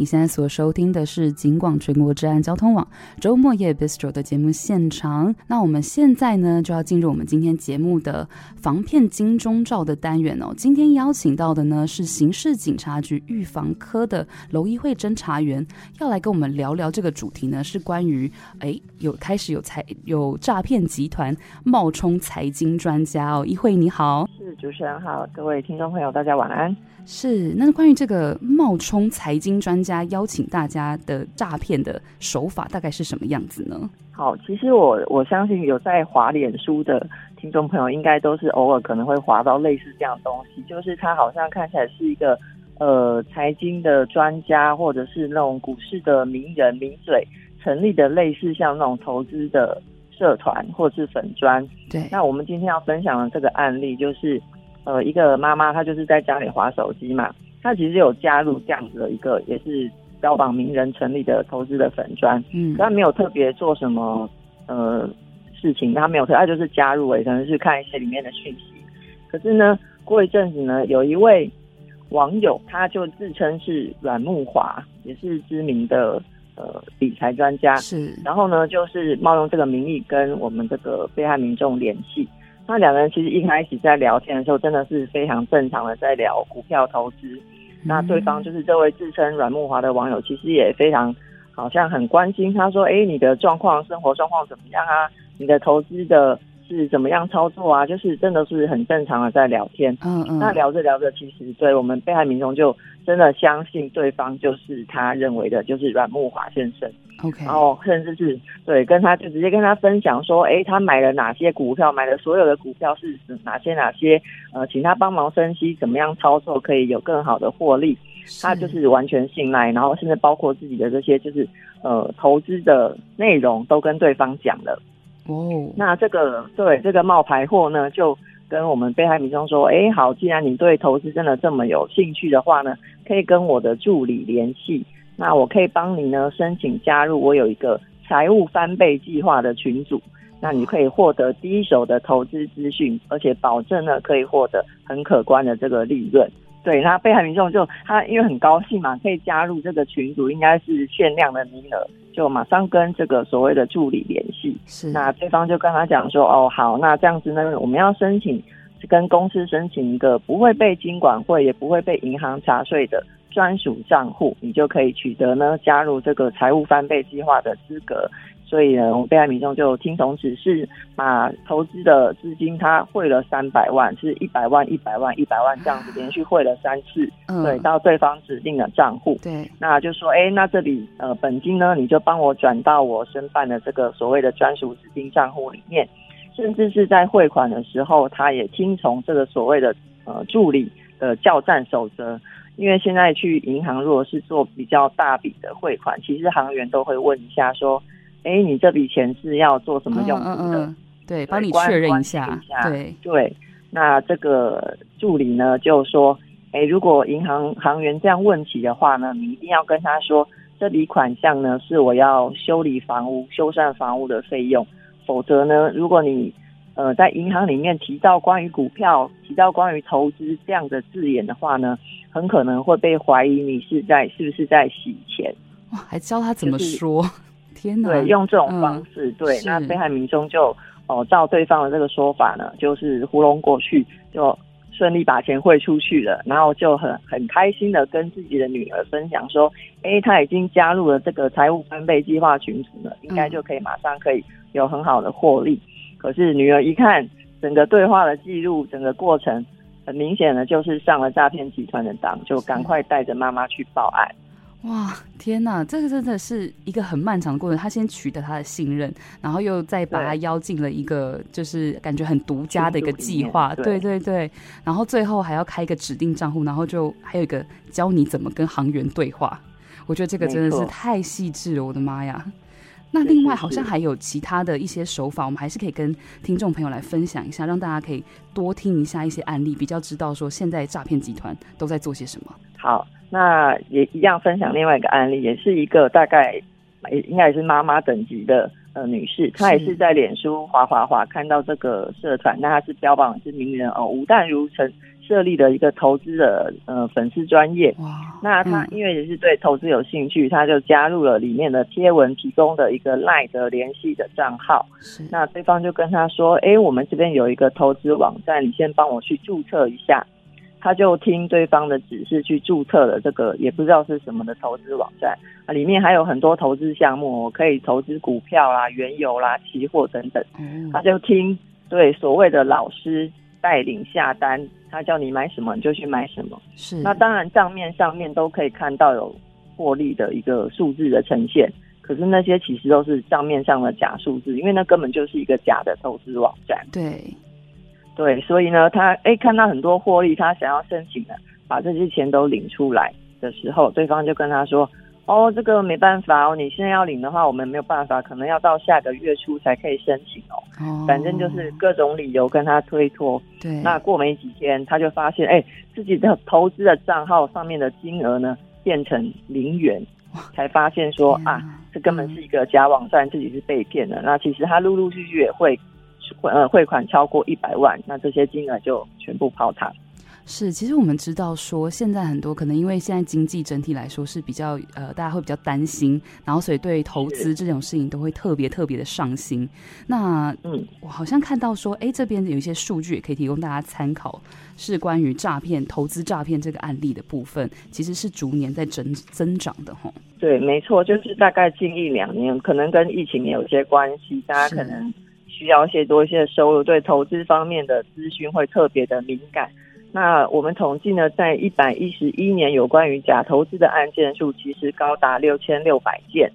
你现在所收听的是警广全国治安交通网周末夜 Bistro 的节目现场。那我们现在呢，就要进入我们今天节目的防骗金钟罩的单元哦。今天邀请到的呢是刑事警察局预防科的娄一慧侦查员，要来跟我们聊聊这个主题呢，是关于哎有开始有财有诈骗集团冒充财经专家哦。一慧你好，是主持人好，各位听众朋友大家晚安。是，那关于这个冒充财经专家邀请大家的诈骗的手法，大概是什么样子呢？好，其实我我相信有在滑脸书的听众朋友，应该都是偶尔可能会滑到类似这样的东西，就是他好像看起来是一个呃财经的专家，或者是那种股市的名人名嘴成立的类似像那种投资的社团或者是粉砖。对，那我们今天要分享的这个案例就是。呃，一个妈妈她就是在家里划手机嘛，她其实有加入这样子的一个也是标榜名人成立的投资的粉砖，嗯，他没有特别做什么呃事情，他没有特，他就是加入，可能是看一些里面的讯息。可是呢，过一阵子呢，有一位网友他就自称是阮木华，也是知名的呃理财专家，是，然后呢，就是冒用这个名义跟我们这个被害民众联系。那两个人其实一开始在聊天的时候，真的是非常正常的在聊股票投资。那对方就是这位自称阮慕华的网友，其实也非常好像很关心。他说：“哎，你的状况、生活状况怎么样啊？你的投资的是怎么样操作啊？”就是真的是很正常的在聊天。嗯嗯。那聊着聊着，其实对我们被害民众就真的相信对方就是他认为的，就是阮木华先生。OK，然后甚至是对跟他就直接跟他分享说，哎，他买了哪些股票，买了所有的股票是哪些哪些，呃，请他帮忙分析怎么样操作可以有更好的获利，他就是完全信赖，然后甚至包括自己的这些就是呃投资的内容都跟对方讲了。哦，那这个对这个冒牌货呢，就跟我们被害民众说，哎，好，既然你对投资真的这么有兴趣的话呢，可以跟我的助理联系。那我可以帮你呢申请加入，我有一个财务翻倍计划的群组，那你可以获得第一手的投资资讯，而且保证呢可以获得很可观的这个利润。对，那被害民众就他因为很高兴嘛，可以加入这个群组，应该是限量的名额，就马上跟这个所谓的助理联系。是，那对方就跟他讲说，哦，好，那这样子呢，我们要申请跟公司申请一个不会被金管会，也不会被银行查税的。专属账户，你就可以取得呢加入这个财务翻倍计划的资格。所以呢，我们被害民众就听从指示，把投资的资金他汇了三百万，是一百万、一百万、一百万这样子连续汇了三次，嗯、对，到对方指定的账户。对，那就说，哎，那这笔呃本金呢，你就帮我转到我申办的这个所谓的专属指定账户里面。甚至是在汇款的时候，他也听从这个所谓的呃助理的叫战守则。因为现在去银行，如果是做比较大笔的汇款，其实行员都会问一下，说：“哎，你这笔钱是要做什么用途的？”嗯嗯嗯、对，帮你确认一下。一下对对，那这个助理呢就说：“哎，如果银行行员这样问起的话呢，你一定要跟他说，这笔款项呢是我要修理房屋、修缮房屋的费用，否则呢，如果你呃在银行里面提到关于股票、提到关于投资这样的字眼的话呢。”很可能会被怀疑你是在是不是在洗钱？哇，还教他怎么说？就是、天哪！对，用这种方式，嗯、对，那被害民众就哦照对方的这个说法呢，就是糊弄过去，就顺利把钱汇出去了，然后就很很开心的跟自己的女儿分享说，哎，他已经加入了这个财务分配计划群组了，应该就可以马上可以有很好的获利。嗯、可是女儿一看整个对话的记录，整个过程。很明显的，就是上了诈骗集团的当，就赶快带着妈妈去报案。哇，天哪，这个真的是一个很漫长的过程。他先取得他的信任，然后又再把他邀进了一个就是感觉很独家的一个计划。对对对，然后最后还要开一个指定账户，然后就还有一个教你怎么跟行员对话。我觉得这个真的是太细致了，我的妈呀！那另外好像还有其他的一些手法，我们还是可以跟听众朋友来分享一下，让大家可以多听一下一些案例，比较知道说现在诈骗集团都在做些什么。好，那也一样分享另外一个案例，也是一个大概应该也是妈妈等级的呃女士，她也是在脸书滑滑滑看到这个社团，那她是标榜是名人哦，吴淡如成设立的一个投资的呃粉丝专业。哇，那她因为也是对投资有兴趣，她就加入了里面的贴文提供的一个 LINE 的联系的账号。是，那对方就跟她说：“哎，我们这边有一个投资网站，你先帮我去注册一下。”他就听对方的指示去注册了这个也不知道是什么的投资网站啊，里面还有很多投资项目，可以投资股票啦、原油啦、期货等等。他就听对所谓的老师带领下单，他叫你买什么你就去买什么。是，那当然账面上面都可以看到有获利的一个数字的呈现，可是那些其实都是账面上的假数字，因为那根本就是一个假的投资网站。对。对，所以呢，他哎看到很多获利，他想要申请的，把这些钱都领出来的时候，对方就跟他说：“哦，这个没办法哦，你现在要领的话，我们没有办法，可能要到下个月初才可以申请哦。哦”反正就是各种理由跟他推脱。对，那过没几天，他就发现哎，自己的投资的账号上面的金额呢变成零元，才发现说啊，这根本是一个假网站，自己是被骗的。那其实他陆陆续续也会。呃，汇款超过一百万，那这些金额就全部泡汤。是，其实我们知道说，现在很多可能因为现在经济整体来说是比较呃，大家会比较担心，然后所以对投资这种事情都会特别特别的上心。那嗯，我好像看到说，哎，这边有一些数据也可以提供大家参考，是关于诈骗、投资诈骗这个案例的部分，其实是逐年在增增长的哈。对，没错，就是大概近一两年，可能跟疫情也有些关系，大家可能。需要一些多一些的收入，对投资方面的资讯会特别的敏感。那我们统计呢，在一百一十一年有关于假投资的案件数，其实高达六千六百件。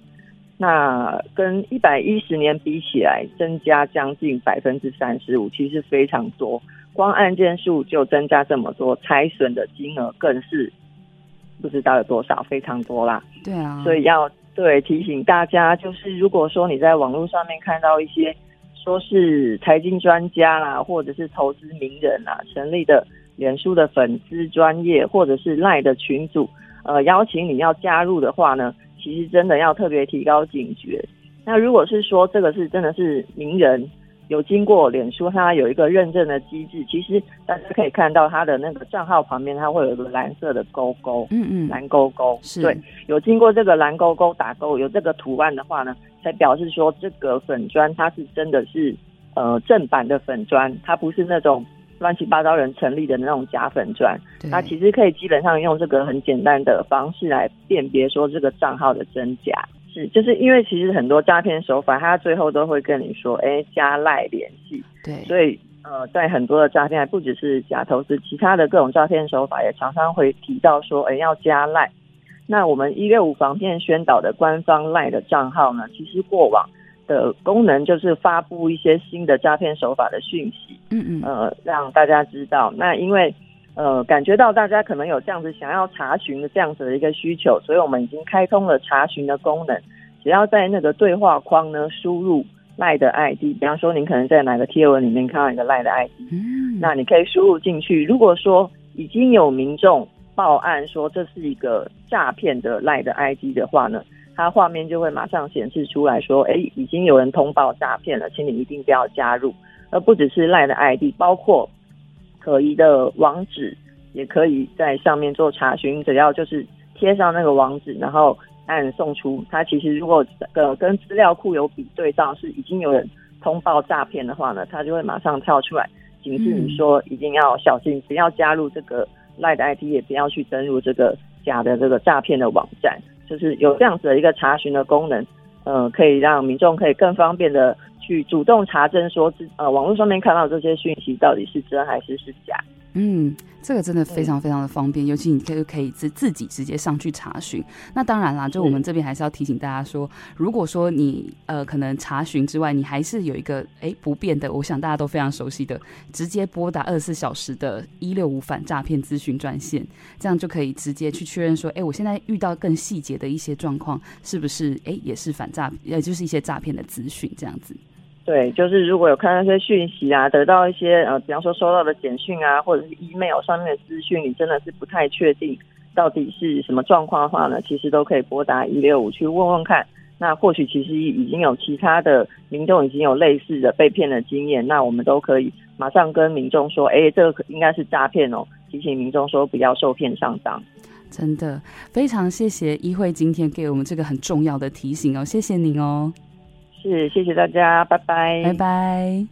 那跟一百一十年比起来，增加将近百分之三十五，其实非常多。光案件数就增加这么多，财损的金额更是不知道有多少，非常多啦。对啊，所以要对提醒大家，就是如果说你在网络上面看到一些。说是财经专家啦，或者是投资名人啊，成立的脸书的粉丝专业，或者是赖的群组，呃，邀请你要加入的话呢，其实真的要特别提高警觉。那如果是说这个是真的是名人，有经过脸书，它有一个认证的机制，其实大家可以看到它的那个账号旁边，它会有一个蓝色的勾勾，嗯嗯，蓝勾勾，是。对，有经过这个蓝勾勾打勾，有这个图案的话呢，才表示说这个粉砖它是真的是呃正版的粉砖，它不是那种乱七八糟人成立的那种假粉砖，它其实可以基本上用这个很简单的方式来辨别说这个账号的真假。是，就是因为其实很多诈骗手法，他最后都会跟你说，哎，加赖联系。对，所以呃，在很多的诈骗，还不只是假投资，其他的各种诈骗手法也常常会提到说，哎，要加赖。那我们一六五防骗宣导的官方赖的账号呢，其实过往的功能就是发布一些新的诈骗手法的讯息，嗯嗯，呃，让大家知道。那因为呃，感觉到大家可能有这样子想要查询的这样子的一个需求，所以我们已经开通了查询的功能。只要在那个对话框呢输入赖的 ID，比方说您可能在哪个贴文里面看到一个赖的 ID，嗯，那你可以输入进去。如果说已经有民众报案说这是一个诈骗的赖的 ID 的话呢，它画面就会马上显示出来说，哎，已经有人通报诈骗了，请你一定不要加入。而不只是赖的 ID，包括。可疑的网址也可以在上面做查询，只要就是贴上那个网址，然后按送出。它其实如果呃跟资料库有比对到是已经有人通报诈骗的话呢，它就会马上跳出来警示你说一定要小心，不要加入这个赖的 ID，也不要去登入这个假的这个诈骗的网站。就是有这样子的一个查询的功能，呃，可以让民众可以更方便的。去主动查证说自，呃，网络上面看到这些讯息到底是真还是是假？嗯，这个真的非常非常的方便，尤其你可以可以自自己直接上去查询。那当然啦，就我们这边还是要提醒大家说，如果说你呃可能查询之外，你还是有一个哎不变的，我想大家都非常熟悉的，直接拨打二十四小时的一六五反诈骗咨询专线，这样就可以直接去确认说，哎，我现在遇到更细节的一些状况，是不是哎也是反诈，也就是一些诈骗的资讯这样子。对，就是如果有看到一些讯息啊，得到一些呃，比方说收到的简讯啊，或者是 email 上面的资讯，你真的是不太确定到底是什么状况的话呢，其实都可以拨打一六五去问问看。那或许其实已经有其他的民众已经有类似的被骗的经验，那我们都可以马上跟民众说，哎，这个应该是诈骗哦，提醒民众说不要受骗上当。真的非常谢谢依慧今天给我们这个很重要的提醒哦，谢谢您哦。是，谢谢大家，拜拜，拜拜。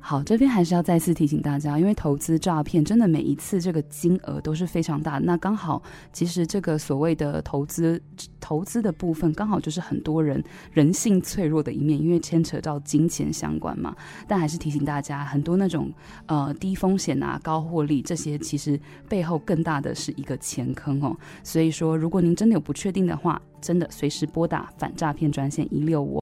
好，这边还是要再次提醒大家，因为投资诈骗真的每一次这个金额都是非常大。那刚好，其实这个所谓的投资投资的部分，刚好就是很多人人性脆弱的一面，因为牵扯到金钱相关嘛。但还是提醒大家，很多那种呃低风险啊、高获利这些，其实背后更大的是一个钱坑哦。所以说，如果您真的有不确定的话，真的随时拨打反诈骗专线一六五。